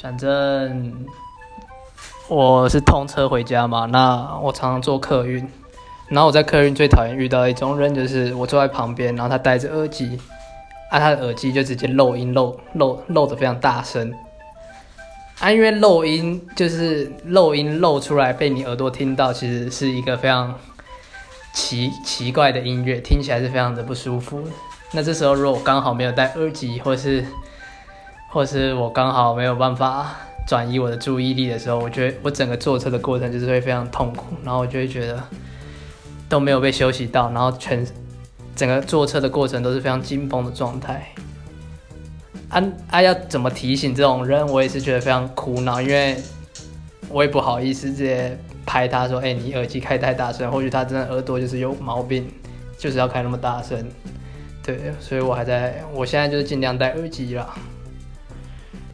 反正我是通车回家嘛，那我常常坐客运，然后我在客运最讨厌遇到一种人，就是我坐在旁边，然后他戴着耳机，啊，他的耳机就直接漏音漏漏漏的非常大声，啊，因为漏音就是漏音漏出来被你耳朵听到，其实是一个非常奇奇怪的音乐，听起来是非常的不舒服。那这时候如果我刚好没有戴耳机，或是或是我刚好没有办法转移我的注意力的时候，我觉得我整个坐车的过程就是会非常痛苦，然后我就会觉得都没有被休息到，然后全整个坐车的过程都是非常紧绷的状态。啊啊！要怎么提醒这种人？我也是觉得非常苦恼，因为我也不好意思直接拍他说：“哎、你耳机开太大声。”或许他真的耳朵就是有毛病，就是要开那么大声。对，所以我还在，我现在就是尽量戴耳机啦。